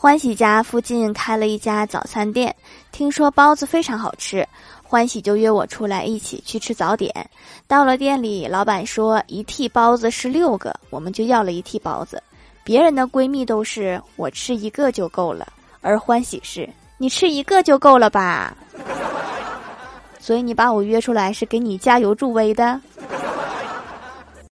欢喜家附近开了一家早餐店听说包子非常好吃欢喜就约我出来一起去吃早点。到了店里老板说一屉包子是六个我们就要了一屉包子。别人的闺蜜都是我吃一个就够了而欢喜是你吃一个就够了吧？所以你把我约出来是给你加油助威的？